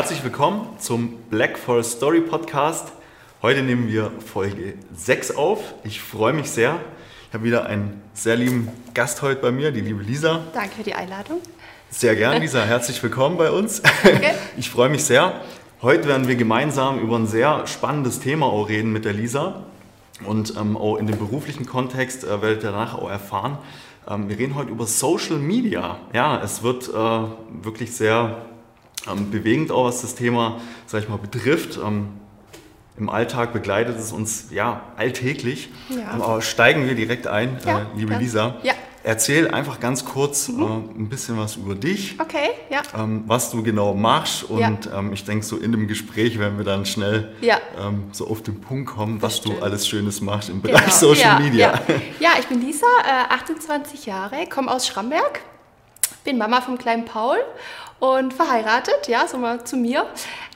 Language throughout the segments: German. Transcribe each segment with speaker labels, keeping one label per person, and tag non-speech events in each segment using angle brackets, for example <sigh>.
Speaker 1: Herzlich willkommen zum Black Forest Story Podcast. Heute nehmen wir Folge 6 auf. Ich freue mich sehr. Ich habe wieder einen sehr lieben Gast heute bei mir, die liebe Lisa.
Speaker 2: Danke für die Einladung.
Speaker 1: Sehr gern, Lisa. <laughs> Herzlich willkommen bei uns. Danke. <laughs> Ich freue mich sehr. Heute werden wir gemeinsam über ein sehr spannendes Thema auch reden mit der Lisa. Und ähm, auch in dem beruflichen Kontext äh, werdet ihr danach auch erfahren. Ähm, wir reden heute über Social Media. Ja, es wird äh, wirklich sehr ähm, bewegend auch, was das Thema, sag ich mal, betrifft. Ähm, Im Alltag begleitet es uns ja alltäglich. Ja. Ähm, aber steigen wir direkt ein, ja, äh, liebe ja. Lisa. Ja. Erzähl einfach ganz kurz mhm. äh, ein bisschen was über dich.
Speaker 2: Okay, ja.
Speaker 1: Ähm, was du genau machst. Und ja. ähm, ich denke, so in dem Gespräch werden wir dann schnell ja. ähm, so auf den Punkt kommen, was du alles Schönes machst im Bereich genau. <laughs> Social
Speaker 2: ja,
Speaker 1: Media.
Speaker 2: Ja. ich bin Lisa, äh, 28 Jahre, komme aus Schramberg, bin Mama vom kleinen Paul und verheiratet, ja, so mal zu mir.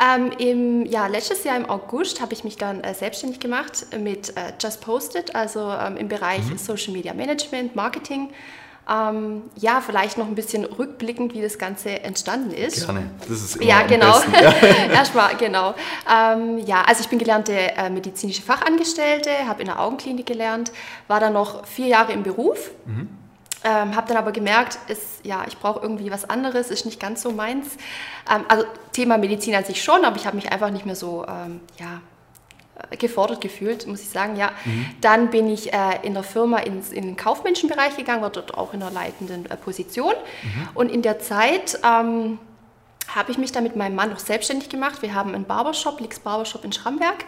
Speaker 2: Ähm, im, ja, letztes Jahr im August habe ich mich dann äh, selbstständig gemacht mit äh, Just Posted, also ähm, im Bereich mhm. Social Media Management, Marketing. Ähm, ja, vielleicht noch ein bisschen rückblickend, wie das Ganze entstanden ist.
Speaker 1: Gerne, das ist immer
Speaker 2: Ja, genau. <laughs> Erstmal, genau. Ähm, ja, also ich bin gelernte äh, medizinische Fachangestellte, habe in der Augenklinik gelernt, war dann noch vier Jahre im Beruf. Mhm ähm, habe dann aber gemerkt, ist, ja, ich brauche irgendwie was anderes, ist nicht ganz so meins. Ähm, also Thema Medizin an sich schon, aber ich habe mich einfach nicht mehr so ähm, ja, äh, gefordert gefühlt, muss ich sagen. Ja. Mhm. Dann bin ich äh, in der Firma ins, in den kaufmännischen gegangen, war dort auch in einer leitenden äh, Position. Mhm. Und in der Zeit ähm, habe ich mich dann mit meinem Mann noch selbstständig gemacht. Wir haben einen Barbershop, Lix Barbershop in Schramberg.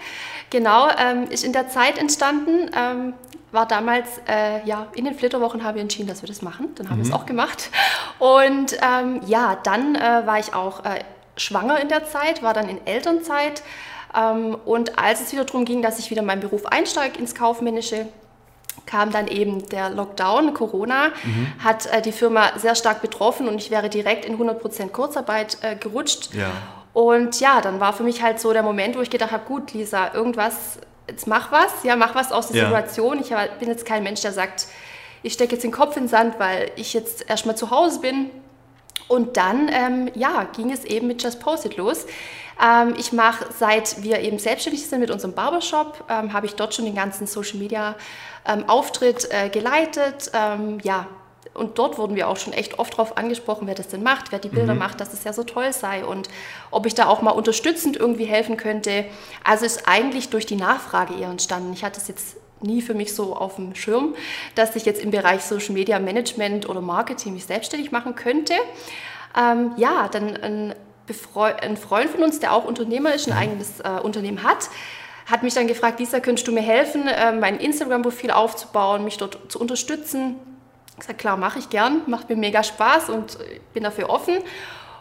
Speaker 2: Genau, ähm, ist in der Zeit entstanden. Ähm, war damals, äh, ja, in den Flitterwochen haben wir entschieden, dass wir das machen. Dann haben mhm. wir es auch gemacht. Und ähm, ja, dann äh, war ich auch äh, schwanger in der Zeit, war dann in Elternzeit. Ähm, und als es wieder darum ging, dass ich wieder in meinen Beruf einsteige ins Kaufmännische, kam dann eben der Lockdown, Corona, mhm. hat äh, die Firma sehr stark betroffen und ich wäre direkt in 100% Kurzarbeit äh, gerutscht. Ja. Und ja, dann war für mich halt so der Moment, wo ich gedacht habe, gut, Lisa, irgendwas, jetzt mach was, ja, mach was aus der ja. Situation. Ich bin jetzt kein Mensch, der sagt, ich stecke jetzt den Kopf in den Sand, weil ich jetzt erstmal zu Hause bin. Und dann, ähm, ja, ging es eben mit Just Post It los. Ähm, ich mache, seit wir eben selbstständig sind mit unserem Barbershop, ähm, habe ich dort schon den ganzen Social Media ähm, Auftritt äh, geleitet. Ähm, ja, und dort wurden wir auch schon echt oft darauf angesprochen, wer das denn macht, wer die Bilder mhm. macht, dass es ja so toll sei und ob ich da auch mal unterstützend irgendwie helfen könnte. Also ist eigentlich durch die Nachfrage eher entstanden. Ich hatte es jetzt nie für mich so auf dem Schirm, dass ich jetzt im Bereich Social Media Management oder Marketing mich selbstständig machen könnte. Ähm, ja, dann ein, ein, Freund von uns, der auch Unternehmer ist, ein mhm. eigenes äh, Unternehmen hat, hat mich dann gefragt, Lisa, könntest du mir helfen, äh, mein Instagram-Profil aufzubauen, mich dort zu unterstützen? Ich gesagt, klar, mache ich gern, macht mir mega Spaß und bin dafür offen.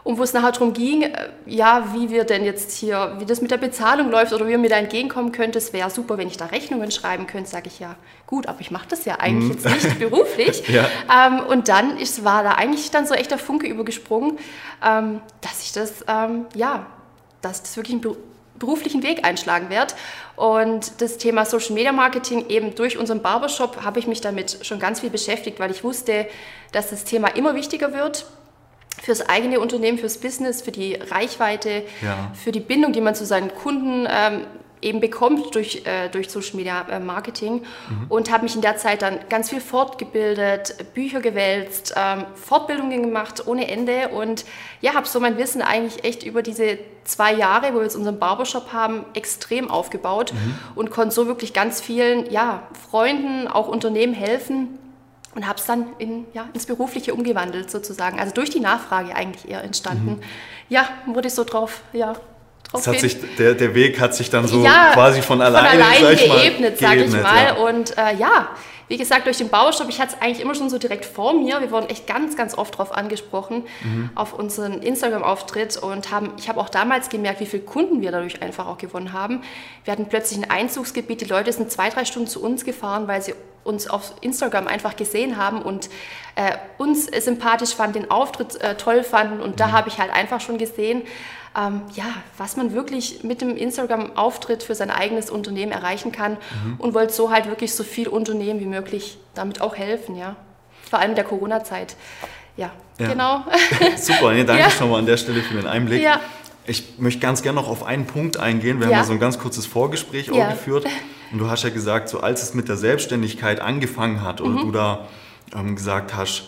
Speaker 2: Und wo es nachher darum ging, äh, ja, wie wir denn jetzt hier, wie das mit der Bezahlung läuft oder wie ihr mir da entgegenkommen könnt, es wäre super, wenn ich da Rechnungen schreiben könnte, sage ich ja, gut, aber ich mache das ja eigentlich mhm. jetzt nicht <laughs> beruflich. ja. ähm, und dann ist, war da eigentlich dann so echt der Funke übergesprungen, ähm, dass ich das, ähm, ja, dass das wirklich ein beruflichen Weg einschlagen werde. Und das Thema Social Media Marketing, eben durch unseren Barbershop, habe ich mich damit schon ganz viel beschäftigt, weil ich wusste, dass das Thema immer wichtiger wird fürs eigene Unternehmen, fürs Business, für die Reichweite, ja. für die Bindung, die man zu seinen Kunden ähm, eben bekommt durch, äh, durch Social Media äh, Marketing mhm. und habe mich in der Zeit dann ganz viel fortgebildet, Bücher gewälzt, ähm, Fortbildungen gemacht ohne Ende und ja, habe so mein Wissen eigentlich echt über diese zwei Jahre, wo wir jetzt unseren Barbershop haben, extrem aufgebaut mhm. und konnte so wirklich ganz vielen ja, Freunden, auch Unternehmen helfen und habe es dann in, ja, ins Berufliche umgewandelt sozusagen. Also durch die Nachfrage eigentlich eher entstanden. Mhm. Ja, wurde ich so drauf, ja,
Speaker 1: es hat sich, der, der Weg hat sich dann so ja, quasi von alleine,
Speaker 2: von allein sag geebnet, sage ich mal. Ja. Und äh, ja, wie gesagt, durch den Baustopp, ich hatte es eigentlich immer schon so direkt vor mir. Wir wurden echt ganz, ganz oft darauf angesprochen, mhm. auf unseren Instagram-Auftritt. Und haben, ich habe auch damals gemerkt, wie viele Kunden wir dadurch einfach auch gewonnen haben. Wir hatten plötzlich ein Einzugsgebiet. Die Leute sind zwei, drei Stunden zu uns gefahren, weil sie uns auf Instagram einfach gesehen haben und äh, uns sympathisch fanden, den Auftritt äh, toll fanden. Und mhm. da habe ich halt einfach schon gesehen, ähm, ja, was man wirklich mit dem Instagram-Auftritt für sein eigenes Unternehmen erreichen kann mhm. und wollte so halt wirklich so viel Unternehmen wie möglich damit auch helfen, ja. Vor allem in der Corona-Zeit. Ja, ja, genau. <laughs>
Speaker 1: Super, nee, danke ja. schon mal an der Stelle für den Einblick. Ja. Ich möchte ganz gerne noch auf einen Punkt eingehen. Wir haben ja so ein ganz kurzes Vorgespräch auch geführt. <laughs> Und du hast ja gesagt, so als es mit der Selbstständigkeit angefangen hat und mhm. du da ähm, gesagt hast,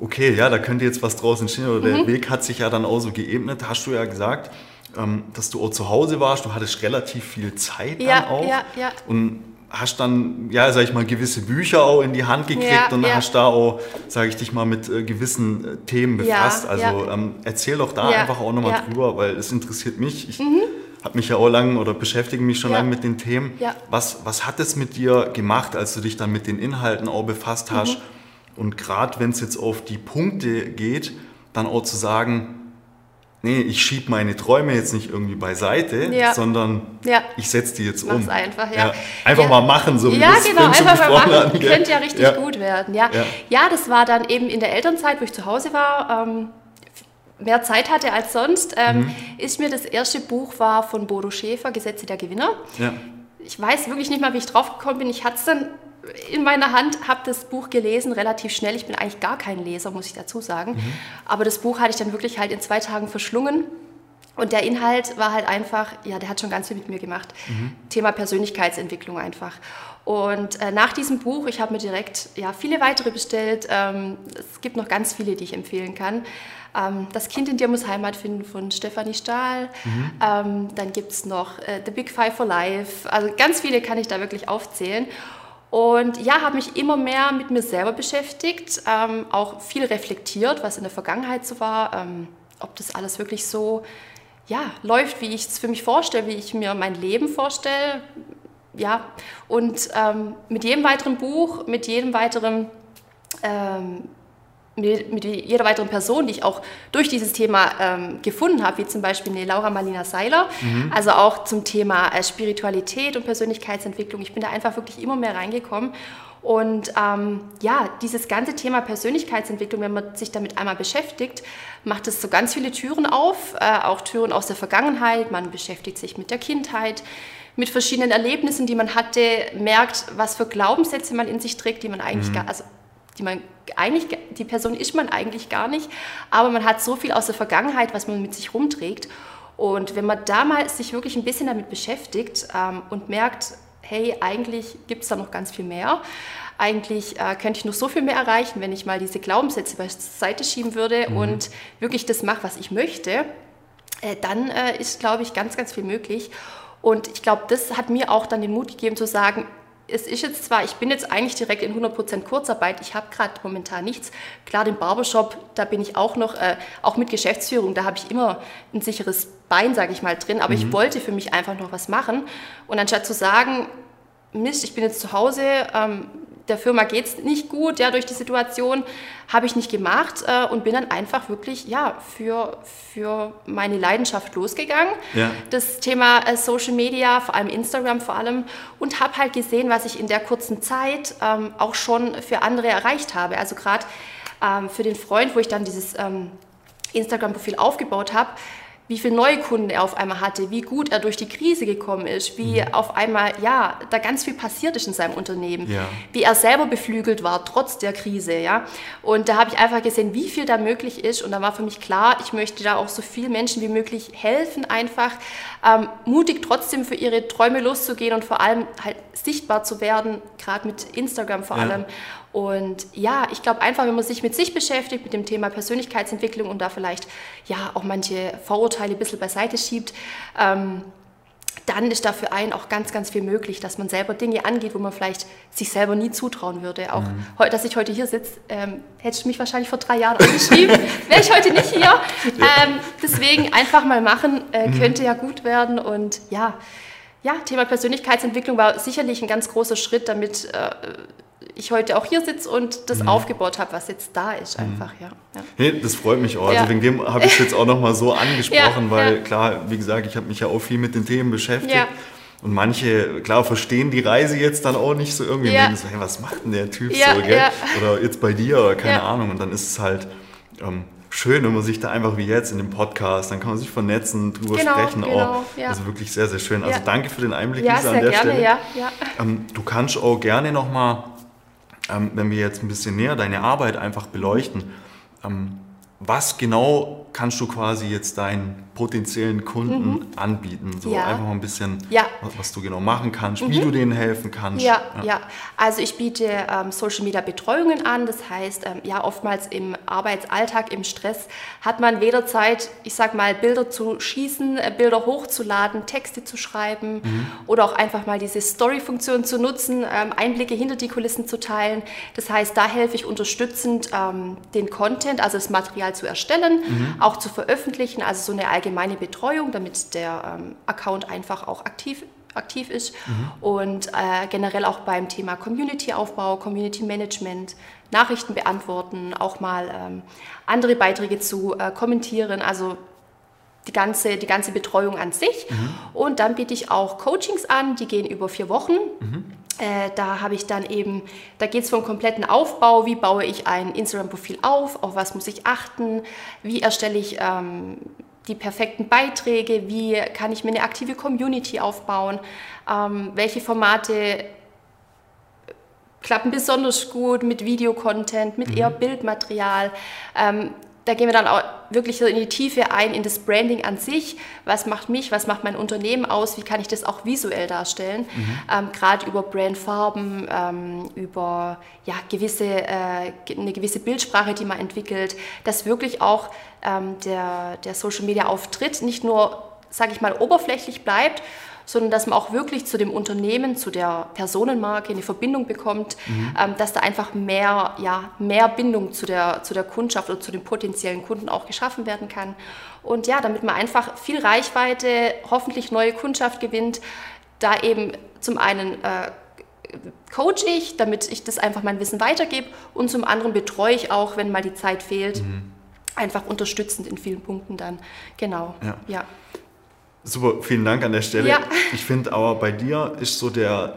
Speaker 1: okay, ja, da könnte jetzt was draußen stehen oder mhm. der Weg hat sich ja dann auch so geebnet, hast du ja gesagt, ähm, dass du auch zu Hause warst, du hattest relativ viel Zeit
Speaker 2: ja,
Speaker 1: dann auch
Speaker 2: ja, ja.
Speaker 1: und hast dann, ja, sag ich mal, gewisse Bücher auch in die Hand gekriegt ja, und ja. hast da auch, sage ich dich mal, mit äh, gewissen äh, Themen befasst. Ja, also ähm, erzähl doch da einfach auch nochmal drüber, weil es interessiert mich. Ich mhm. Habe mich ja auch lange oder beschäftige mich schon lange mit den Themen. Was, was hat es mit dir gemacht, als du dich dann mit den Inhalten auch befasst hast? Mhm. Und gerade wenn es jetzt auf die Punkte geht, dann auch zu sagen, nee, ich schiebe meine Träume jetzt nicht irgendwie beiseite, ja. sondern ja. ich setze die jetzt um.
Speaker 2: Mach's einfach, ja. ja.
Speaker 1: Einfach mal machen, so wie
Speaker 2: Ja, genau, einfach mal machen. Hatten, Könnte ja richtig gut werden. Ja. Ja. das war dann eben in der Elternzeit, wo ich zu Hause war. Ähm, mehr Zeit hatte als sonst, ähm, mhm. ist mir das erste Buch war von Bodo Schäfer, Gesetze der Gewinner. Ich weiß wirklich nicht mal, wie ich drauf gekommen bin. Ich hatte es dann in meiner Hand, habe das Buch gelesen, relativ schnell. Ich bin eigentlich gar kein Leser, muss ich dazu sagen. Mhm. Aber das Buch hatte ich dann wirklich halt in zwei Tagen verschlungen. Und der Inhalt war halt einfach, ja, der hat schon ganz viel mit mir gemacht. Mhm. Thema Persönlichkeitsentwicklung einfach. Und äh, nach diesem Buch, ich habe mir direkt ja, viele weitere bestellt. Ähm, es gibt noch ganz viele, die ich empfehlen kann. Ähm, das Kind in dir muss Heimat finden von Stefanie Stahl. Mhm. Ähm, dann gibt es noch äh, The Big Five for Life. Also ganz viele kann ich da wirklich aufzählen. Und ja, habe mich immer mehr mit mir selber beschäftigt, ähm, auch viel reflektiert, was in der Vergangenheit so war, ähm, ob das alles wirklich so ja, läuft, wie ich es für mich vorstelle, wie ich mir mein Leben vorstelle. Ja, und ähm, mit jedem weiteren Buch, mit jedem weiteren ähm, mit jeder weiteren Person, die ich auch durch dieses Thema ähm, gefunden habe, wie zum Beispiel eine Laura Marlina Seiler, mhm. also auch zum Thema äh, Spiritualität und Persönlichkeitsentwicklung. Ich bin da einfach wirklich immer mehr reingekommen. Und ähm, ja, dieses ganze Thema Persönlichkeitsentwicklung, wenn man sich damit einmal beschäftigt, macht es so ganz viele Türen auf, äh, auch Türen aus der Vergangenheit. Man beschäftigt sich mit der Kindheit, mit verschiedenen Erlebnissen, die man hatte, merkt, was für Glaubenssätze man in sich trägt, die man eigentlich mhm. gar, also die man eigentlich, die Person ist man eigentlich gar nicht, aber man hat so viel aus der Vergangenheit, was man mit sich rumträgt. Und wenn man da mal sich wirklich ein bisschen damit beschäftigt ähm, und merkt, hey, eigentlich gibt es da noch ganz viel mehr. Eigentlich äh, könnte ich noch so viel mehr erreichen, wenn ich mal diese Glaubenssätze beiseite schieben würde mhm. und wirklich das mache, was ich möchte. Äh, dann äh, ist, glaube ich, ganz, ganz viel möglich. Und ich glaube, das hat mir auch dann den Mut gegeben zu sagen, es ist jetzt zwar, ich bin jetzt eigentlich direkt in 100% Kurzarbeit, ich habe gerade momentan nichts. Klar, den Barbershop, da bin ich auch noch, äh, auch mit Geschäftsführung, da habe ich immer ein sicheres Bein, sage ich mal, drin. Aber mhm. ich wollte für mich einfach noch was machen. Und anstatt zu sagen, Mist, ich bin jetzt zu Hause, ähm, der Firma geht es nicht gut, ja, durch die Situation, habe ich nicht gemacht äh, und bin dann einfach wirklich, ja, für, für meine Leidenschaft losgegangen. Ja. Das Thema äh, Social Media, vor allem Instagram vor allem, und habe halt gesehen, was ich in der kurzen Zeit ähm, auch schon für andere erreicht habe. Also gerade ähm, für den Freund, wo ich dann dieses ähm, Instagram-Profil aufgebaut habe, wie viele neue Kunden er auf einmal hatte, wie gut er durch die Krise gekommen ist, wie mhm. auf einmal, ja, da ganz viel passiert ist in seinem Unternehmen, ja. wie er selber beflügelt war, trotz der Krise, ja. Und da habe ich einfach gesehen, wie viel da möglich ist und da war für mich klar, ich möchte da auch so vielen Menschen wie möglich helfen, einfach ähm, mutig trotzdem für ihre Träume loszugehen und vor allem halt sichtbar zu werden, gerade mit Instagram vor ja. allem. Und ja, ich glaube einfach, wenn man sich mit sich beschäftigt, mit dem Thema Persönlichkeitsentwicklung und da vielleicht ja auch manche Vorurteile ein bisschen beiseite schiebt, ähm, dann ist da für einen auch ganz, ganz viel möglich, dass man selber Dinge angeht, wo man vielleicht sich selber nie zutrauen würde. Auch, mhm. dass ich heute hier sitze, ähm, hätte ich mich wahrscheinlich vor drei Jahren angeschrieben, <laughs> wäre ich heute nicht hier. Ja. Ähm, deswegen einfach mal machen, äh, mhm. könnte ja gut werden. Und ja, ja, Thema Persönlichkeitsentwicklung war sicherlich ein ganz großer Schritt, damit äh, ich heute auch hier sitze und das mhm. aufgebaut habe, was jetzt da ist, mhm. einfach, ja. ja.
Speaker 1: Nee, das freut mich auch. Also ja. Also wegen dem habe ich es jetzt auch nochmal so <laughs> angesprochen, ja, weil klar, wie gesagt, ich habe mich ja auch viel mit den Themen beschäftigt. Und manche, klar, verstehen die Reise jetzt dann auch nicht so irgendwie. Ja. Und so, hey, was macht denn der Typ so, gell? Oder jetzt bei dir oder keine Ahnung. Und dann ist es halt ähm, schön, wenn man sich da einfach wie jetzt in dem Podcast, dann kann man sich vernetzen, drüber genau, sprechen. Genau, auch. Ja. Also wirklich sehr, sehr schön. Also danke für den Einblick,
Speaker 2: ja, Lisa, an der gerne, Stelle. Ja, ja.
Speaker 1: Ähm, du kannst auch gerne nochmal ähm, wenn wir jetzt ein bisschen näher deine Arbeit einfach beleuchten, ähm, was genau kannst du quasi jetzt deinen potenziellen Kunden mhm. anbieten? So ja. einfach mal ein bisschen, ja. was, was, du genau machen kannst, mhm. wie du denen helfen kannst.
Speaker 2: Ja, ja. ja. also ich biete ähm, Social Media Betreuungen an. Das heißt, ähm, ja, oftmals im Arbeitsalltag, im Stress hat man weder Zeit, ich sag mal, Bilder zu schießen, äh, Bilder hochzuladen, Texte zu schreiben mhm. oder auch einfach mal diese Story-Funktion zu nutzen, ähm, Einblicke hinter die Kulissen zu teilen. Das heißt, da helfe ich unterstützend ähm, den Content, also das Material zu erstellen, mhm. Auch zu veröffentlichen, also so eine allgemeine Betreuung, damit der ähm, Account einfach auch aktiv aktiv ist mhm. und äh, generell auch beim Thema Community-Aufbau, Community-Management, Nachrichten beantworten, auch mal ähm, andere Beiträge zu äh, kommentieren, also die ganze, die ganze Betreuung an sich. Mhm. Und dann biete ich auch Coachings an, die gehen über vier Wochen. Mhm. Äh, da habe ich dann eben, da geht es vom kompletten Aufbau, wie baue ich ein Instagram-Profil auf, auf was muss ich achten, wie erstelle ich ähm, die perfekten Beiträge, wie kann ich mir eine aktive Community aufbauen, ähm, welche Formate klappen besonders gut mit Videocontent, mit mhm. eher Bildmaterial. Ähm, da gehen wir dann auch wirklich in die Tiefe ein, in das Branding an sich. Was macht mich, was macht mein Unternehmen aus, wie kann ich das auch visuell darstellen? Mhm. Ähm, Gerade über Brandfarben, ähm, über ja, gewisse, äh, eine gewisse Bildsprache, die man entwickelt, dass wirklich auch ähm, der, der Social-Media-Auftritt nicht nur, sage ich mal, oberflächlich bleibt, sondern dass man auch wirklich zu dem Unternehmen, zu der Personenmarke eine Verbindung bekommt, mhm. ähm, dass da einfach mehr, ja, mehr Bindung zu der, zu der Kundschaft oder zu den potenziellen Kunden auch geschaffen werden kann. Und ja, damit man einfach viel Reichweite, hoffentlich neue Kundschaft gewinnt, da eben zum einen äh, coach ich, damit ich das einfach mein Wissen weitergebe und zum anderen betreue ich auch, wenn mal die Zeit fehlt, mhm. einfach unterstützend in vielen Punkten dann. Genau.
Speaker 1: Ja. ja. Super, vielen Dank an der Stelle. Ja. Ich finde aber bei dir ist so der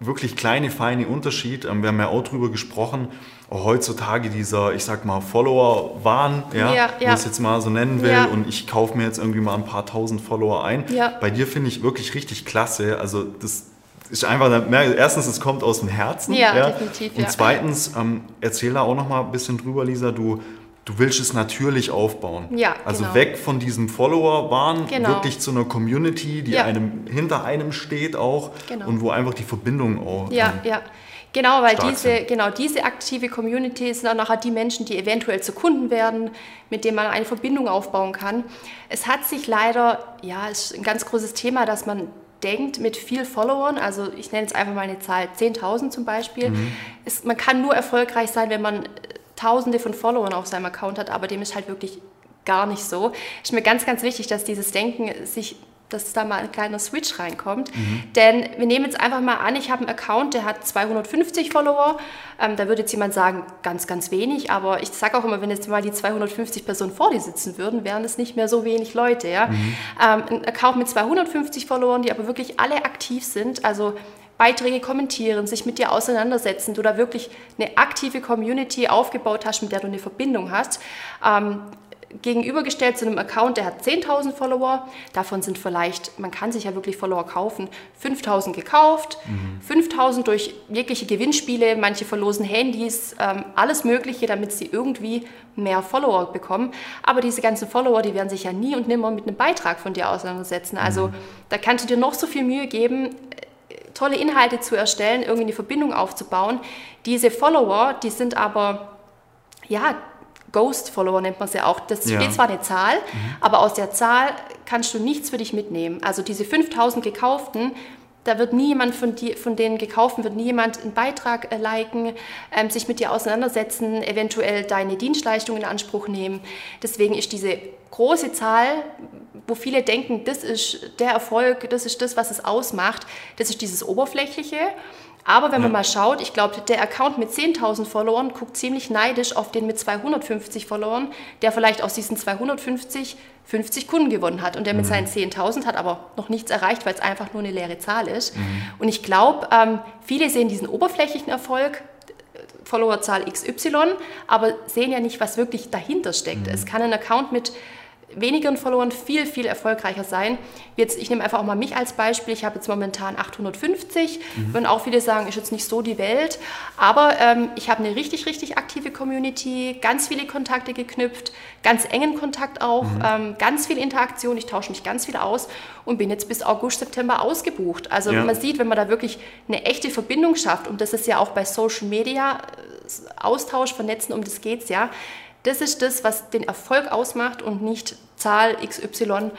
Speaker 1: wirklich kleine, feine Unterschied. Ähm, wir haben ja auch drüber gesprochen, auch heutzutage dieser, ich sag mal, Follower-Wahn, ja, ja, ja. es jetzt mal so nennen will, ja. und ich kaufe mir jetzt irgendwie mal ein paar tausend Follower ein. Ja. Bei dir finde ich wirklich richtig klasse. Also das ist einfach, erstens, es kommt aus dem Herzen. Ja, definitiv. Und zweitens, ähm, erzähl da auch noch mal ein bisschen drüber, Lisa, du du willst es natürlich aufbauen. Ja, also genau. weg von diesem Follower-Wahn, genau. wirklich zu einer Community, die ja. einem hinter einem steht auch genau. und wo einfach die Verbindung auch.
Speaker 2: Ja, ähm, ja. Genau, weil diese, genau, diese aktive Community sind auch nachher die Menschen, die eventuell zu Kunden werden, mit denen man eine Verbindung aufbauen kann. Es hat sich leider, ja, ist ein ganz großes Thema, dass man denkt mit viel Followern, also ich nenne jetzt einfach mal eine Zahl, 10.000 zum Beispiel, mhm. ist, man kann nur erfolgreich sein, wenn man Tausende von Followern auf seinem Account hat, aber dem ist halt wirklich gar nicht so. Ist mir ganz, ganz wichtig, dass dieses Denken sich dass da mal ein kleiner Switch reinkommt. Mhm. Denn wir nehmen jetzt einfach mal an, ich habe einen Account, der hat 250 Follower. Ähm, da würde jetzt jemand sagen, ganz, ganz wenig. Aber ich sage auch immer, wenn jetzt mal die 250 Personen vor dir sitzen würden, wären es nicht mehr so wenig Leute. Ja? Mhm. Ähm, ein Account mit 250 Followern, die aber wirklich alle aktiv sind. Also Beiträge kommentieren, sich mit dir auseinandersetzen, du da wirklich eine aktive Community aufgebaut hast, mit der du eine Verbindung hast. Ähm, gegenübergestellt zu einem Account, der hat 10.000 Follower, davon sind vielleicht, man kann sich ja wirklich Follower kaufen, 5.000 gekauft, mhm. 5.000 durch jegliche Gewinnspiele, manche verlosen Handys, ähm, alles Mögliche, damit sie irgendwie mehr Follower bekommen. Aber diese ganzen Follower, die werden sich ja nie und nimmer mit einem Beitrag von dir auseinandersetzen. Also mhm. da kannst du dir noch so viel Mühe geben, tolle Inhalte zu erstellen, irgendwie eine Verbindung aufzubauen. Diese Follower, die sind aber, ja, Ghost-Follower nennt man sie ja auch. Das ja. steht zwar eine Zahl, mhm. aber aus der Zahl kannst du nichts für dich mitnehmen. Also diese 5000 gekauften, da wird nie jemand von, die, von denen gekauften, wird nie jemand einen Beitrag äh, liken, ähm, sich mit dir auseinandersetzen, eventuell deine Dienstleistung in Anspruch nehmen. Deswegen ist diese große Zahl, wo viele denken, das ist der Erfolg, das ist das, was es ausmacht, das ist dieses Oberflächliche. Aber wenn ja. man mal schaut, ich glaube, der Account mit 10.000 Followern guckt ziemlich neidisch auf den mit 250 Followern, der vielleicht aus diesen 250 50 Kunden gewonnen hat und der mit mhm. seinen 10.000 hat aber noch nichts erreicht, weil es einfach nur eine leere Zahl ist. Mhm. Und ich glaube, ähm, viele sehen diesen oberflächlichen Erfolg, Followerzahl XY, aber sehen ja nicht, was wirklich dahinter steckt. Mhm. Es kann ein Account mit wenigen Followern viel, viel erfolgreicher sein. Jetzt, ich nehme einfach auch mal mich als Beispiel. Ich habe jetzt momentan 850. Mhm. Würden auch viele sagen, ist jetzt nicht so die Welt. Aber ähm, ich habe eine richtig, richtig aktive Community, ganz viele Kontakte geknüpft, ganz engen Kontakt auch, mhm. ähm, ganz viel Interaktion. Ich tausche mich ganz viel aus und bin jetzt bis August, September ausgebucht. Also ja. man sieht, wenn man da wirklich eine echte Verbindung schafft, und das ist ja auch bei Social Media äh, Austausch, Vernetzen, um das geht es ja das ist das, was den Erfolg ausmacht und nicht Zahl XY.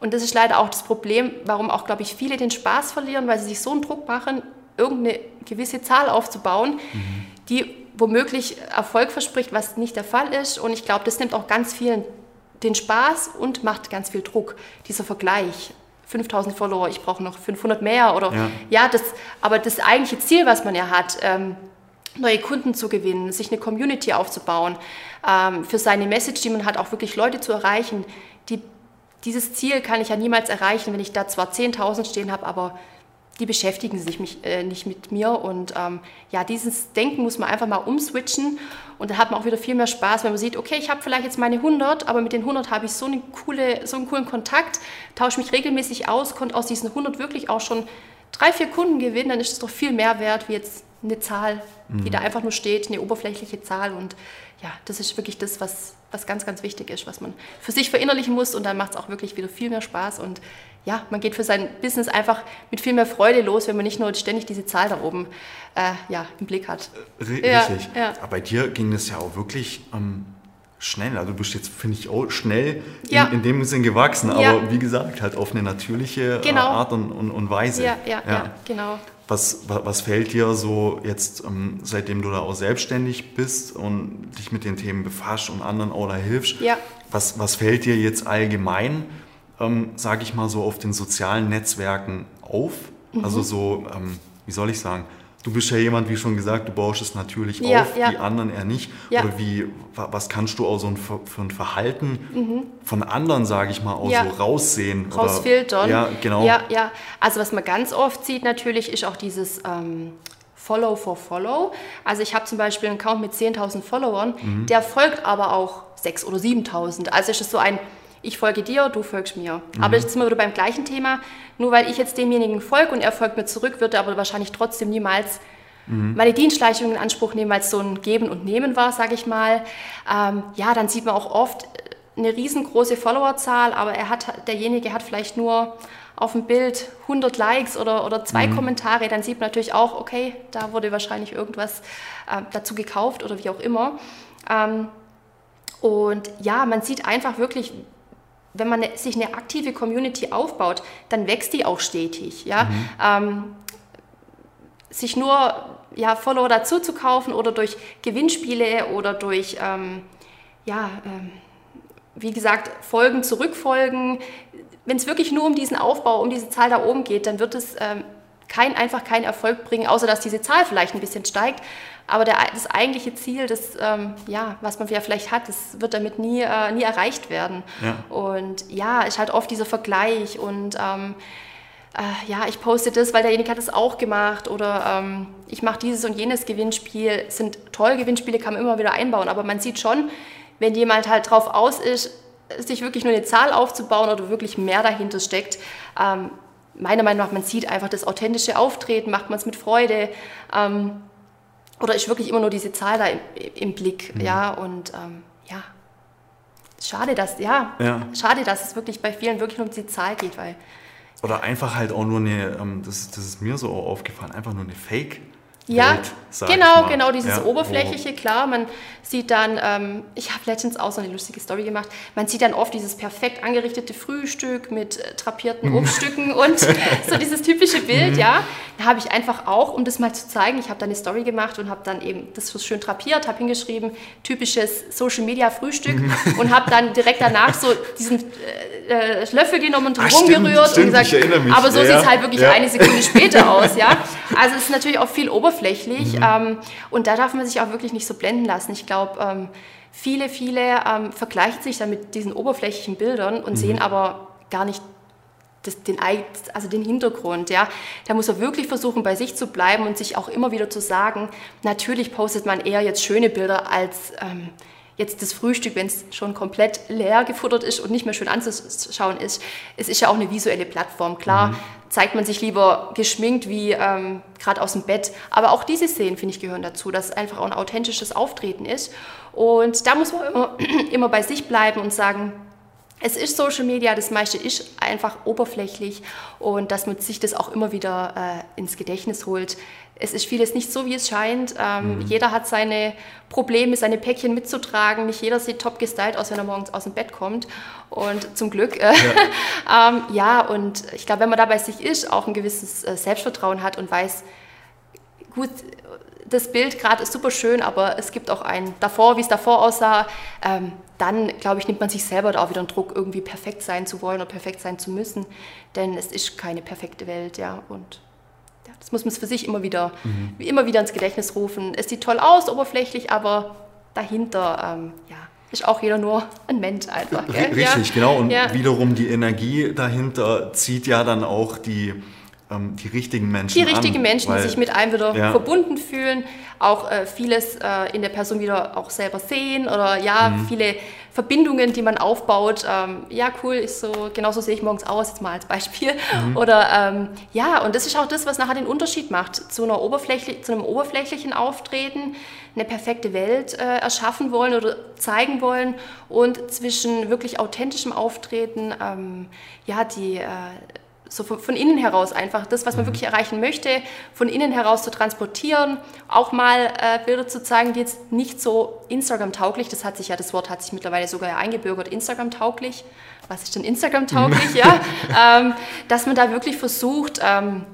Speaker 2: Und das ist leider auch das Problem, warum auch, glaube ich, viele den Spaß verlieren, weil sie sich so einen Druck machen, irgendeine gewisse Zahl aufzubauen, mhm. die womöglich Erfolg verspricht, was nicht der Fall ist. Und ich glaube, das nimmt auch ganz vielen den Spaß und macht ganz viel Druck, dieser Vergleich. 5000 Follower, ich brauche noch 500 mehr oder ja, ja das, aber das eigentliche Ziel, was man ja hat, ähm, neue Kunden zu gewinnen, sich eine Community aufzubauen, ähm, für seine Message, die man hat, auch wirklich Leute zu erreichen. Die, dieses Ziel kann ich ja niemals erreichen, wenn ich da zwar 10.000 stehen habe, aber die beschäftigen sich mich, äh, nicht mit mir. Und ähm, ja, dieses Denken muss man einfach mal umswitchen. Und dann hat man auch wieder viel mehr Spaß, wenn man sieht, okay, ich habe vielleicht jetzt meine 100, aber mit den 100 habe ich so, eine coole, so einen coolen Kontakt, tausche mich regelmäßig aus, konnte aus diesen 100 wirklich auch schon drei, vier Kunden gewinnen, dann ist es doch viel mehr wert, wie jetzt eine Zahl, mhm. die da einfach nur steht, eine oberflächliche Zahl. Und ja, das ist wirklich das, was, was ganz, ganz wichtig ist, was man für sich verinnerlichen muss. Und dann macht es auch wirklich wieder viel mehr Spaß. Und ja, man geht für sein Business einfach mit viel mehr Freude los, wenn man nicht nur ständig diese Zahl da oben äh, ja, im Blick hat.
Speaker 1: R ja, richtig. Ja. Aber bei dir ging das ja auch wirklich. Ähm schnell. Also du bist jetzt, finde ich, auch schnell ja. in, in, dem Sinn gewachsen, aber ja. wie gesagt, halt auf eine natürliche genau. Art und, und, und Weise.
Speaker 2: Ja, ja, ja, genau.
Speaker 1: Was, was fällt dir so jetzt, ähm, seitdem du da auch selbstständig bist und dich mit den Themen befasst und anderen auch da hilfst,
Speaker 2: ja.
Speaker 1: was, was fällt dir jetzt allgemein, ähm, sage ich mal so, auf den sozialen Netzwerken auf? Mhm. Also so, ähm, wie soll ich sagen, Du bist ja jemand, wie schon gesagt, du baust es natürlich ja, auf, ja. die anderen eher nicht. Ja. Oder wie, was kannst du auch so ein, für ein Verhalten mhm. von anderen, sage ich mal, auch so raussehen?
Speaker 2: Rausfiltern.
Speaker 1: Oder, ja, genau.
Speaker 2: Ja, ja. Also was man ganz oft sieht natürlich, ist auch dieses ähm, Follow for Follow. Also ich habe zum Beispiel einen Account mit 10.000 Followern, mhm. der folgt aber auch 6.000 oder 7.000. Also ist es so ein ich folge dir, du folgst mir. Mhm. Aber jetzt sind wir wieder beim gleichen Thema. Nur weil ich jetzt demjenigen folge und er folgt mir zurück, wird er aber wahrscheinlich trotzdem niemals mhm. meine Dienstleistungen in Anspruch nehmen, weil es so ein Geben und Nehmen war, sage ich mal. Ähm, ja, dann sieht man auch oft eine riesengroße Followerzahl, aber er hat, derjenige hat vielleicht nur auf dem Bild 100 Likes oder, oder zwei mhm. Kommentare, dann sieht man natürlich auch, okay, da wurde wahrscheinlich irgendwas äh, dazu gekauft oder wie auch immer. Ähm, und ja, man sieht einfach wirklich, wenn man sich eine aktive Community aufbaut, dann wächst die auch stetig. Ja? Mhm. Ähm, sich nur ja, Follower dazu zu kaufen oder durch Gewinnspiele oder durch, ähm, ja, ähm, wie gesagt, Folgen zurückfolgen. Wenn es wirklich nur um diesen Aufbau, um diese Zahl da oben geht, dann wird es ähm, kein, einfach keinen Erfolg bringen, außer dass diese Zahl vielleicht ein bisschen steigt. Aber der, das eigentliche Ziel, das, ähm, ja, was man vielleicht hat, das wird damit nie, äh, nie erreicht werden. Ja. Und ja, ist halt oft dieser Vergleich und ähm, äh, ja, ich poste das, weil derjenige hat es auch gemacht oder ähm, ich mache dieses und jenes Gewinnspiel. Das sind tolle Gewinnspiele, kann man immer wieder einbauen, aber man sieht schon, wenn jemand halt drauf aus ist, sich wirklich nur eine Zahl aufzubauen oder wirklich mehr dahinter steckt, ähm, meiner Meinung nach, man sieht einfach das authentische Auftreten, macht man es mit Freude. Ähm, oder ist wirklich immer nur diese Zahl da im, im Blick, mhm. ja, und ähm, ja, schade, dass, ja, ja, schade, dass es wirklich bei vielen wirklich nur um die Zahl geht, weil...
Speaker 1: Oder einfach halt auch nur eine, ähm, das, das ist mir so aufgefallen, einfach nur eine Fake-
Speaker 2: ja, Welt, genau, genau, dieses ja, Oberflächliche, klar. Man sieht dann, ähm, ich habe letztens auch so eine lustige Story gemacht, man sieht dann oft dieses perfekt angerichtete Frühstück mit äh, trapierten Obststücken und <laughs> so dieses typische Bild, mhm. ja. Da habe ich einfach auch, um das mal zu zeigen, ich habe da eine Story gemacht und habe dann eben das so schön trapiert, habe hingeschrieben, typisches Social Media Frühstück mhm. <laughs> und habe dann direkt danach so diesen äh, äh Löffel genommen und rumgerührt und gesagt, aber so ja, sieht es halt wirklich ja. eine Sekunde später <laughs> aus, ja. Also es ist natürlich auch viel Oberfläche oberflächlich. Mhm. Ähm, und da darf man sich auch wirklich nicht so blenden lassen. Ich glaube, ähm, viele, viele ähm, vergleichen sich dann mit diesen oberflächlichen Bildern und mhm. sehen aber gar nicht das, den, also den Hintergrund. Ja. Da muss er wirklich versuchen, bei sich zu bleiben und sich auch immer wieder zu sagen, natürlich postet man eher jetzt schöne Bilder als... Ähm, jetzt das Frühstück, wenn es schon komplett leer gefuttert ist und nicht mehr schön anzuschauen ist, es ist ja auch eine visuelle Plattform. Klar, mhm. zeigt man sich lieber geschminkt wie ähm, gerade aus dem Bett, aber auch diese Szenen, finde ich, gehören dazu, dass es einfach auch ein authentisches Auftreten ist. Und da muss man immer, <clears throat> immer bei sich bleiben und sagen, es ist Social Media, das meiste ist einfach oberflächlich und dass man sich das auch immer wieder äh, ins Gedächtnis holt. Es ist vieles nicht so, wie es scheint. Ähm, mhm. Jeder hat seine Probleme, seine Päckchen mitzutragen. Nicht jeder sieht top gestylt aus, wenn er morgens aus dem Bett kommt. Und zum Glück, äh, ja. <laughs> ähm, ja, und ich glaube, wenn man da bei sich ist, auch ein gewisses äh, Selbstvertrauen hat und weiß, gut, das Bild gerade ist super schön, aber es gibt auch ein davor, wie es davor aussah. Ähm, dann, glaube ich, nimmt man sich selber da auch wieder einen Druck, irgendwie perfekt sein zu wollen oder perfekt sein zu müssen. Denn es ist keine perfekte Welt, ja. Und ja, das muss man für sich immer wieder, mhm. immer wieder ins Gedächtnis rufen. Es sieht toll aus, oberflächlich, aber dahinter, ähm, ja, ist auch jeder nur ein Mensch einfach.
Speaker 1: Gell? Richtig, ja. genau. Und ja. wiederum die Energie dahinter zieht ja dann auch die ähm, die richtigen Menschen
Speaker 2: Die richtigen an, Menschen, weil, die sich mit einem wieder ja. verbunden fühlen, auch äh, vieles äh, in der Person wieder auch selber sehen oder ja, mhm. viele Verbindungen, die man aufbaut. Ähm, ja, cool, ist so, genauso sehe ich morgens aus, jetzt mal als Beispiel. Mhm. <laughs> Oder ähm, ja, und das ist auch das, was nachher den Unterschied macht zu, einer Oberflächli zu einem oberflächlichen Auftreten, eine perfekte Welt äh, erschaffen wollen oder zeigen wollen und zwischen wirklich authentischem Auftreten, ähm, ja, die äh, so von, innen heraus einfach das, was man mhm. wirklich erreichen möchte, von innen heraus zu transportieren, auch mal äh, Bilder zu zeigen, die jetzt nicht so Instagram-tauglich, das hat sich ja, das Wort hat sich mittlerweile sogar eingebürgert, Instagram-tauglich. Was ist denn Instagram-tauglich? ja, ähm, dass man da wirklich versucht, ähm,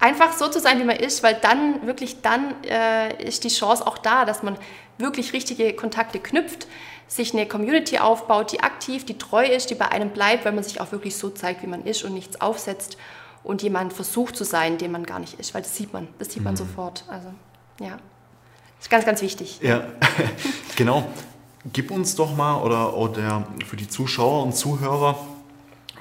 Speaker 2: einfach so zu sein, wie man ist, weil dann wirklich dann äh, ist die Chance auch da, dass man wirklich richtige Kontakte knüpft sich eine Community aufbaut, die aktiv, die treu ist, die bei einem bleibt, weil man sich auch wirklich so zeigt, wie man ist und nichts aufsetzt und jemand versucht zu sein, den man gar nicht ist, weil das sieht man, das sieht man mhm. sofort. Also ja, das ist ganz, ganz wichtig.
Speaker 1: Ja, <laughs> genau. Gib uns doch mal oder, oder für die Zuschauer und Zuhörer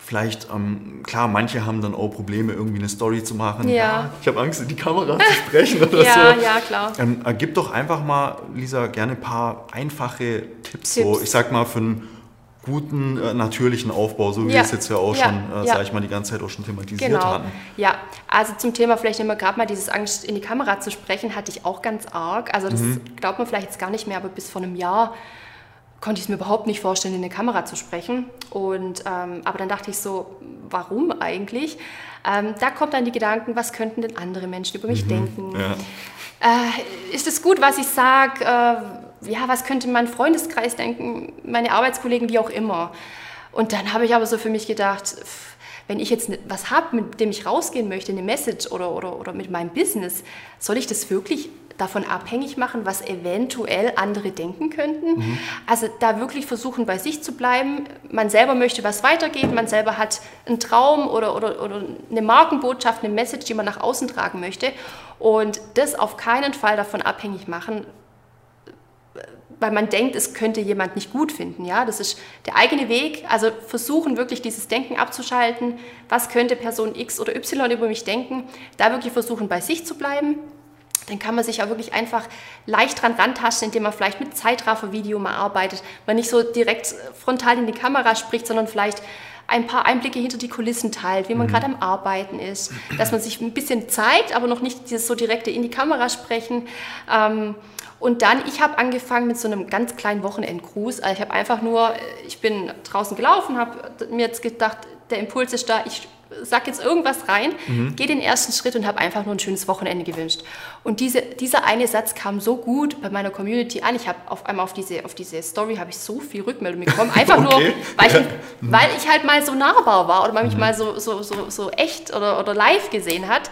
Speaker 1: vielleicht, ähm, klar, manche haben dann auch Probleme, irgendwie eine Story zu machen. Ja. ja ich habe Angst, in die Kamera zu sprechen oder <laughs>
Speaker 2: ja,
Speaker 1: so.
Speaker 2: Ja, ja, klar.
Speaker 1: Ähm, äh, gib doch einfach mal, Lisa, gerne ein paar einfache Tipps, Tipps. so, ich sag mal, für einen guten, äh, natürlichen Aufbau, so wie ja. wir es jetzt ja auch schon, äh, sag ich mal, die ganze Zeit auch schon thematisiert genau. hatten.
Speaker 2: Ja, also zum Thema vielleicht immer gerade mal dieses Angst, in die Kamera zu sprechen, hatte ich auch ganz arg. Also das mhm. glaubt man vielleicht jetzt gar nicht mehr, aber bis vor einem Jahr konnte ich es mir überhaupt nicht vorstellen, in eine Kamera zu sprechen. Und, ähm, aber dann dachte ich so, warum eigentlich? Ähm, da kommt dann die Gedanken, was könnten denn andere Menschen über mich mhm, denken? Ja. Äh, ist es gut, was ich sage? Äh, ja, was könnte mein Freundeskreis denken, meine Arbeitskollegen, wie auch immer? Und dann habe ich aber so für mich gedacht, wenn ich jetzt was habe, mit dem ich rausgehen möchte, eine Message oder, oder, oder mit meinem Business, soll ich das wirklich davon abhängig machen, was eventuell andere denken könnten. Mhm. Also da wirklich versuchen, bei sich zu bleiben. Man selber möchte was weitergeben, man selber hat einen Traum oder, oder, oder eine Markenbotschaft, eine Message, die man nach außen tragen möchte. Und das auf keinen Fall davon abhängig machen, weil man denkt, es könnte jemand nicht gut finden. Ja, das ist der eigene Weg. Also versuchen wirklich dieses Denken abzuschalten. Was könnte Person X oder Y über mich denken? Da wirklich versuchen, bei sich zu bleiben dann kann man sich auch wirklich einfach leicht dran rantasten, indem man vielleicht mit Zeitraffer-Video mal arbeitet, man nicht so direkt frontal in die Kamera spricht, sondern vielleicht ein paar Einblicke hinter die Kulissen teilt, wie man mhm. gerade am Arbeiten ist, dass man sich ein bisschen zeigt, aber noch nicht dieses so direkte in die Kamera sprechen. Ähm, und dann, ich habe angefangen mit so einem ganz kleinen Wochenendgruß. Also ich habe einfach nur, ich bin draußen gelaufen, habe mir jetzt gedacht, der Impuls ist da, ich sag jetzt irgendwas rein, mhm. gehe den ersten Schritt und habe einfach nur ein schönes Wochenende gewünscht. Und diese, dieser eine Satz kam so gut bei meiner Community an. Ich habe auf einmal auf diese, auf diese Story habe ich so viel Rückmeldung bekommen. Einfach okay. nur, weil ich, ja. weil ich halt mal so nahbar war oder man mich mhm. mal so, so, so, so echt oder, oder live gesehen hat.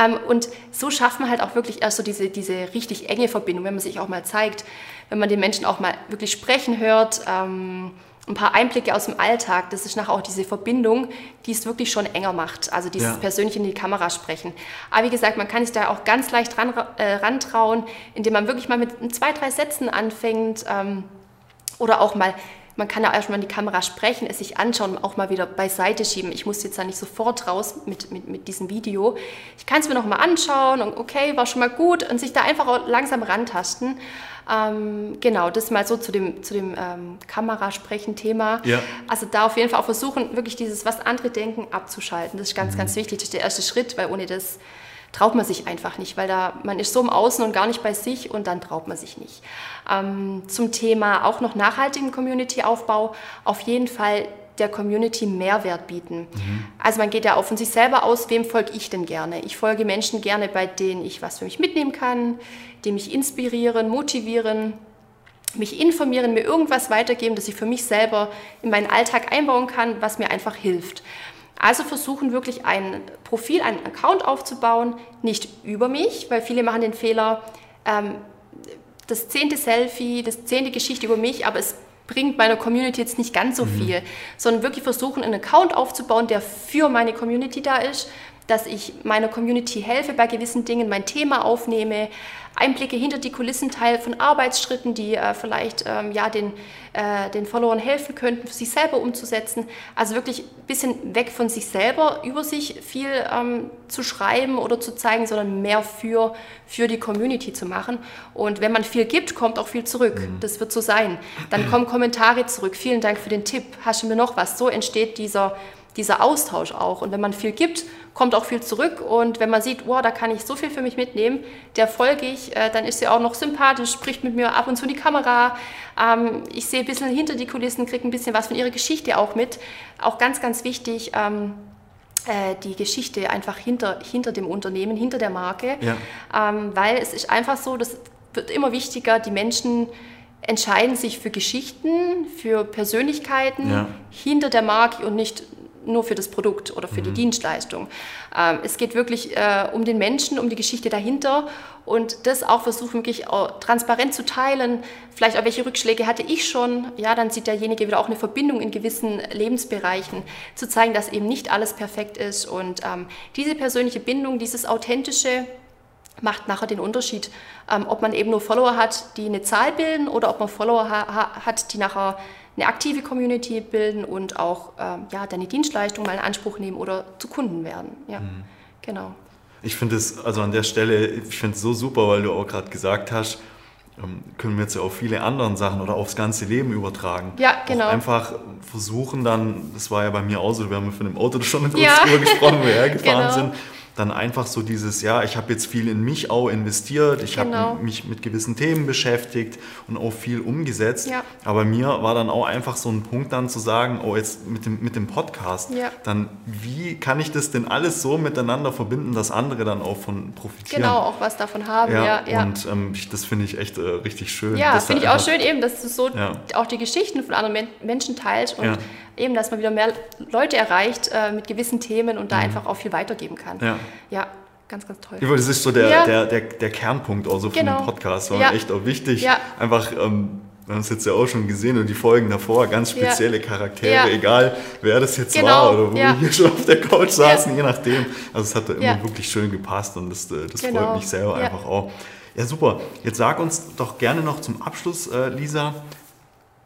Speaker 2: Ähm, und so schafft man halt auch wirklich erst so diese, diese richtig enge Verbindung, wenn man sich auch mal zeigt, wenn man den Menschen auch mal wirklich sprechen hört. Ein paar Einblicke aus dem Alltag. Das ist nachher auch diese Verbindung, die es wirklich schon enger macht. Also dieses ja. persönlich in die Kamera sprechen. Aber wie gesagt, man kann sich da auch ganz leicht ran, äh, rantrauen, indem man wirklich mal mit zwei, drei Sätzen anfängt ähm, oder auch mal man kann ja erstmal in die Kamera sprechen, es sich anschauen und auch mal wieder beiseite schieben. Ich muss jetzt da nicht sofort raus mit, mit, mit diesem Video. Ich kann es mir noch mal anschauen und okay, war schon mal gut und sich da einfach auch langsam rantasten. Ähm, genau, das mal so zu dem, zu dem ähm, Kamerasprechen-Thema. Ja. Also da auf jeden Fall auch versuchen, wirklich dieses, was andere denken, abzuschalten. Das ist ganz, mhm. ganz wichtig. Das ist der erste Schritt, weil ohne das traut man sich einfach nicht, weil da man ist so im Außen und gar nicht bei sich und dann traut man sich nicht. Ähm, zum Thema auch noch nachhaltigen Community-Aufbau, auf jeden Fall der Community Mehrwert bieten. Mhm. Also man geht ja auch von sich selber aus, wem folge ich denn gerne? Ich folge Menschen gerne, bei denen ich was für mich mitnehmen kann, die mich inspirieren, motivieren, mich informieren, mir irgendwas weitergeben, das ich für mich selber in meinen Alltag einbauen kann, was mir einfach hilft. Also versuchen wirklich ein Profil, einen Account aufzubauen, nicht über mich, weil viele machen den Fehler, ähm, das zehnte Selfie, das zehnte Geschichte über mich, aber es bringt meiner Community jetzt nicht ganz so mhm. viel, sondern wirklich versuchen, einen Account aufzubauen, der für meine Community da ist, dass ich meiner Community helfe bei gewissen Dingen, mein Thema aufnehme, Einblicke hinter die Kulissen teile von Arbeitsschritten, die äh, vielleicht ähm, ja, den, äh, den Followern helfen könnten, sich selber umzusetzen. Also wirklich ein bisschen weg von sich selber, über sich viel ähm, zu schreiben oder zu zeigen, sondern mehr für, für die Community zu machen. Und wenn man viel gibt, kommt auch viel zurück. Mhm. Das wird so sein. Dann kommen Kommentare zurück. Vielen Dank für den Tipp. Hast du mir noch was? So entsteht dieser dieser Austausch auch. Und wenn man viel gibt, kommt auch viel zurück. Und wenn man sieht, wow, da kann ich so viel für mich mitnehmen, der folge ich, äh, dann ist sie auch noch sympathisch, spricht mit mir ab und zu in die Kamera. Ähm, ich sehe ein bisschen hinter die Kulissen, kriege ein bisschen was von ihrer Geschichte auch mit. Auch ganz, ganz wichtig. Ähm, äh, die Geschichte einfach hinter, hinter dem Unternehmen, hinter der Marke, ja. ähm, weil es ist einfach so, das wird immer wichtiger, die Menschen entscheiden sich für Geschichten, für Persönlichkeiten ja. hinter der Marke und nicht nur für das Produkt oder für mhm. die Dienstleistung. Ähm, es geht wirklich äh, um den Menschen, um die Geschichte dahinter und das auch versuchen, wirklich auch transparent zu teilen. Vielleicht auch, welche Rückschläge hatte ich schon? Ja, dann sieht derjenige wieder auch eine Verbindung in gewissen Lebensbereichen, zu zeigen, dass eben nicht alles perfekt ist. Und ähm, diese persönliche Bindung, dieses authentische, macht nachher den Unterschied, ähm, ob man eben nur Follower hat, die eine Zahl bilden oder ob man Follower ha hat, die nachher eine aktive Community bilden und auch ähm, ja, deine Dienstleistung mal in Anspruch nehmen oder zu Kunden werden. Ja, mhm. genau.
Speaker 1: Ich finde es, also an der Stelle, ich finde es so super, weil du auch gerade gesagt hast, ähm, können wir jetzt ja auf viele andere Sachen oder aufs ganze Leben übertragen.
Speaker 2: Ja, genau. Auch
Speaker 1: einfach versuchen dann, das war ja bei mir auch so, wir haben von dem Auto <laughs> schon mit ja. uns gesprochen, wo wir <laughs> hergefahren genau. sind dann einfach so dieses, ja, ich habe jetzt viel in mich auch investiert, ich genau. habe mich mit gewissen Themen beschäftigt und auch viel umgesetzt. Ja. Aber mir war dann auch einfach so ein Punkt dann zu sagen, oh, jetzt mit dem, mit dem Podcast, ja. dann wie kann ich das denn alles so miteinander verbinden, dass andere dann auch von profitieren?
Speaker 2: Genau, auch was davon haben, ja.
Speaker 1: ja und ähm, das finde ich echt äh, richtig schön.
Speaker 2: Ja, finde ich auch schön eben, dass du so auch die Geschichten von anderen Menschen teilst und eben, dass man wieder mehr Leute erreicht äh, mit gewissen Themen und da mhm. einfach auch viel weitergeben kann. Ja. ja. Ganz, ganz toll.
Speaker 1: Das ist so der, ja. der, der, der Kernpunkt auch so genau. von dem Podcast. War ja. echt auch wichtig. Ja. Einfach, ähm, wir haben es jetzt ja auch schon gesehen und die Folgen davor, ganz spezielle ja. Charaktere, ja. egal wer das jetzt genau. war oder wo ja. wir hier schon auf der Couch saßen, je nachdem. Also es hat da immer wirklich schön gepasst und das, äh, das genau. freut mich selber einfach auch. Ja, super. Jetzt sag uns doch gerne noch zum Abschluss, äh, Lisa,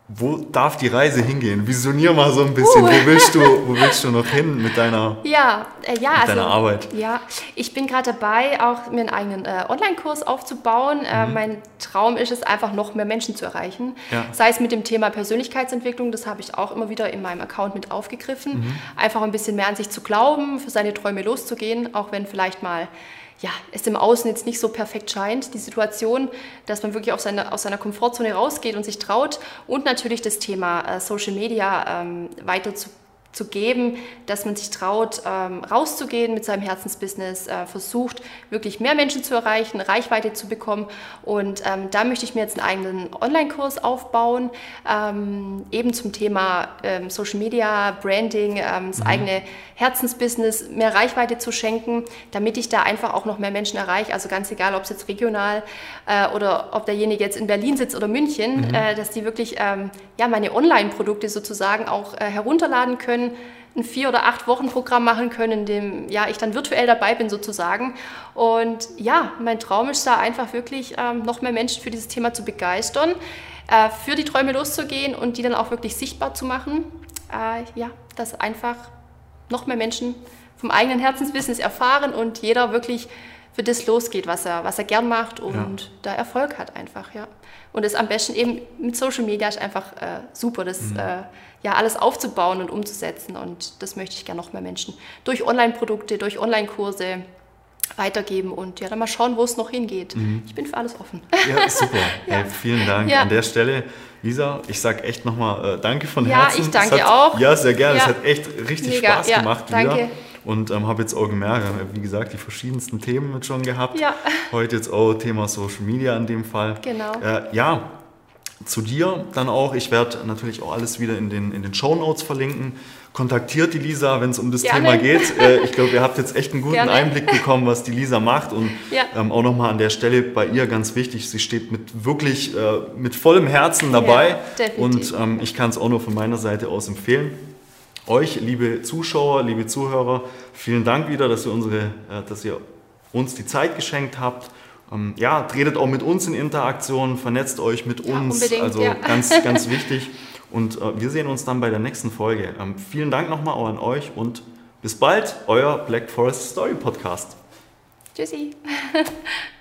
Speaker 1: wo darf die Reise hingehen? Visionier mal so ein bisschen. Uh. Wo, willst du, wo willst du noch hin mit deiner,
Speaker 2: ja, äh, ja,
Speaker 1: mit
Speaker 2: also,
Speaker 1: deiner Arbeit?
Speaker 2: Ja, ich bin gerade dabei, auch mir einen eigenen äh, Online-Kurs aufzubauen. Äh, mhm. Äh, mein Traum ist es einfach, noch mehr Menschen zu erreichen. Ja. Sei es mit dem Thema Persönlichkeitsentwicklung, das habe ich auch immer wieder in meinem Account mit aufgegriffen. Mhm. Einfach ein bisschen mehr an sich zu glauben, für seine Träume loszugehen, auch wenn vielleicht mal ja, es im Außen jetzt nicht so perfekt scheint, die Situation, dass man wirklich seine, aus seiner Komfortzone rausgeht und sich traut und natürlich das Thema äh, Social Media ähm, weiter zu zu geben, dass man sich traut, ähm, rauszugehen mit seinem Herzensbusiness, äh, versucht, wirklich mehr Menschen zu erreichen, Reichweite zu bekommen. Und ähm, da möchte ich mir jetzt einen eigenen Online-Kurs aufbauen, ähm, eben zum Thema ähm, Social Media, Branding, ähm, das mhm. eigene Herzensbusiness, mehr Reichweite zu schenken, damit ich da einfach auch noch mehr Menschen erreiche. Also ganz egal, ob es jetzt regional äh, oder ob derjenige jetzt in Berlin sitzt oder München, mhm. äh, dass die wirklich ähm, ja, meine Online-Produkte sozusagen auch äh, herunterladen können ein vier- oder acht Wochen Programm machen können, in dem ja, ich dann virtuell dabei bin sozusagen. Und ja, mein Traum ist da einfach wirklich ähm, noch mehr Menschen für dieses Thema zu begeistern. äh, für die Träume loszugehen und die dann auch wirklich sichtbar zu machen. Äh, ja, dass einfach noch mehr Menschen vom eigenen Herzensbusiness erfahren und jeder wirklich für das losgeht, was er, was er gern macht und ja. da Erfolg hat einfach, ja. Und das am besten eben mit Social Media ist einfach äh, super, das mhm. äh, ja alles aufzubauen und umzusetzen und das möchte ich gerne noch mehr Menschen durch Online-Produkte, durch Online-Kurse weitergeben und ja, dann mal schauen, wo es noch hingeht. Mhm. Ich bin für alles offen.
Speaker 1: Ja, super. <laughs> ja. Hey, vielen Dank ja. an der Stelle. Lisa, ich sage echt nochmal äh, danke von Herzen.
Speaker 2: Ja, ich danke
Speaker 1: hat,
Speaker 2: auch.
Speaker 1: Ja, sehr gerne. Es hat echt richtig Mega. Spaß gemacht.
Speaker 2: Danke. Wieder.
Speaker 1: Und ähm, habe jetzt auch gemerkt, wie gesagt, die verschiedensten Themen mit schon gehabt. Ja. Heute jetzt auch Thema Social Media in dem Fall.
Speaker 2: Genau.
Speaker 1: Äh, ja, zu dir dann auch. Ich werde natürlich auch alles wieder in den, in den Show Notes verlinken. Kontaktiert die Lisa, wenn es um das Gerne. Thema geht. Äh, ich glaube, ihr habt jetzt echt einen guten Gerne. Einblick bekommen, was die Lisa macht. Und ja. ähm, auch nochmal an der Stelle bei ihr ganz wichtig, sie steht mit wirklich äh, mit vollem Herzen dabei. Ja, und ähm, ich kann es auch nur von meiner Seite aus empfehlen. Euch, liebe Zuschauer, liebe Zuhörer, vielen Dank wieder, dass ihr, unsere, äh, dass ihr uns die Zeit geschenkt habt. Ähm, ja, tretet auch mit uns in Interaktion, vernetzt euch mit uns. Ja, also ja. ganz, <laughs> ganz wichtig. Und äh, wir sehen uns dann bei der nächsten Folge. Ähm, vielen Dank nochmal auch an euch und bis bald, euer Black Forest Story Podcast.
Speaker 2: Tschüssi. <laughs>